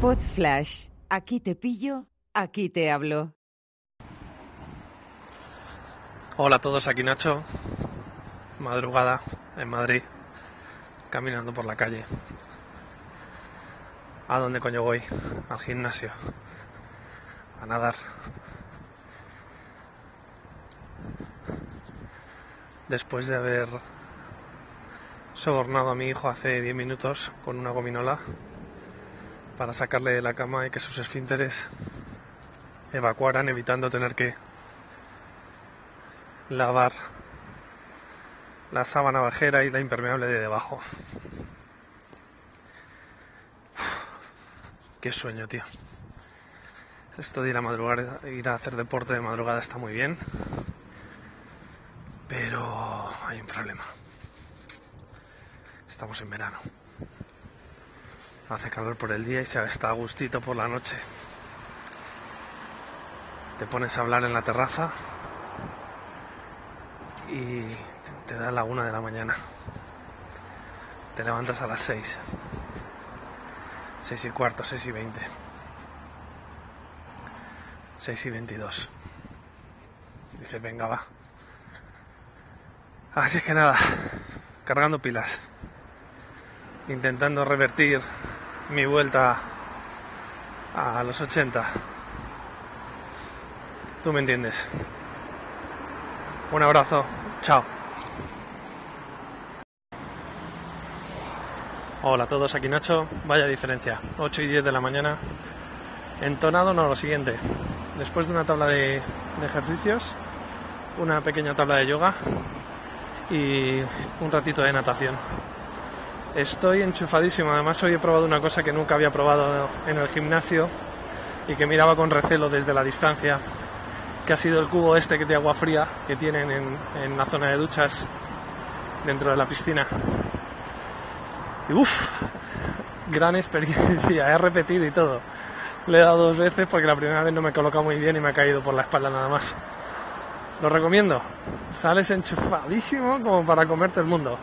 Pod Flash. Aquí te pillo, aquí te hablo. Hola a todos, aquí Nacho. Madrugada en Madrid, caminando por la calle. ¿A dónde coño voy? Al gimnasio. A nadar. Después de haber sobornado a mi hijo hace 10 minutos con una gominola para sacarle de la cama y que sus esfínteres evacuaran evitando tener que lavar la sábana bajera y la impermeable de debajo. Qué sueño, tío. Esto de ir a madrugar, ir a hacer deporte de madrugada está muy bien, pero hay un problema. Estamos en verano. Hace calor por el día y se está a gustito por la noche. Te pones a hablar en la terraza y te da la una de la mañana. Te levantas a las seis. Seis y cuarto, seis y veinte. Seis y veintidós. Dices, venga, va. Así es que nada, cargando pilas. Intentando revertir mi vuelta a los 80. Tú me entiendes. Un abrazo. Chao. Hola a todos, aquí Nacho. Vaya diferencia. 8 y 10 de la mañana. Entonado no, lo siguiente. Después de una tabla de, de ejercicios, una pequeña tabla de yoga y un ratito de natación. Estoy enchufadísimo. Además, hoy he probado una cosa que nunca había probado en el gimnasio y que miraba con recelo desde la distancia, que ha sido el cubo este de agua fría que tienen en, en la zona de duchas dentro de la piscina. Y uff, gran experiencia. He repetido y todo. Le he dado dos veces porque la primera vez no me he colocado muy bien y me ha caído por la espalda nada más. Lo recomiendo. Sales enchufadísimo como para comerte el mundo.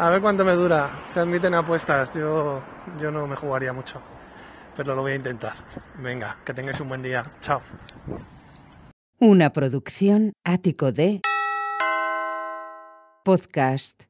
A ver cuánto me dura. Se admiten apuestas. Yo, yo no me jugaría mucho. Pero lo voy a intentar. Venga, que tengáis un buen día. Chao. Una producción ático de podcast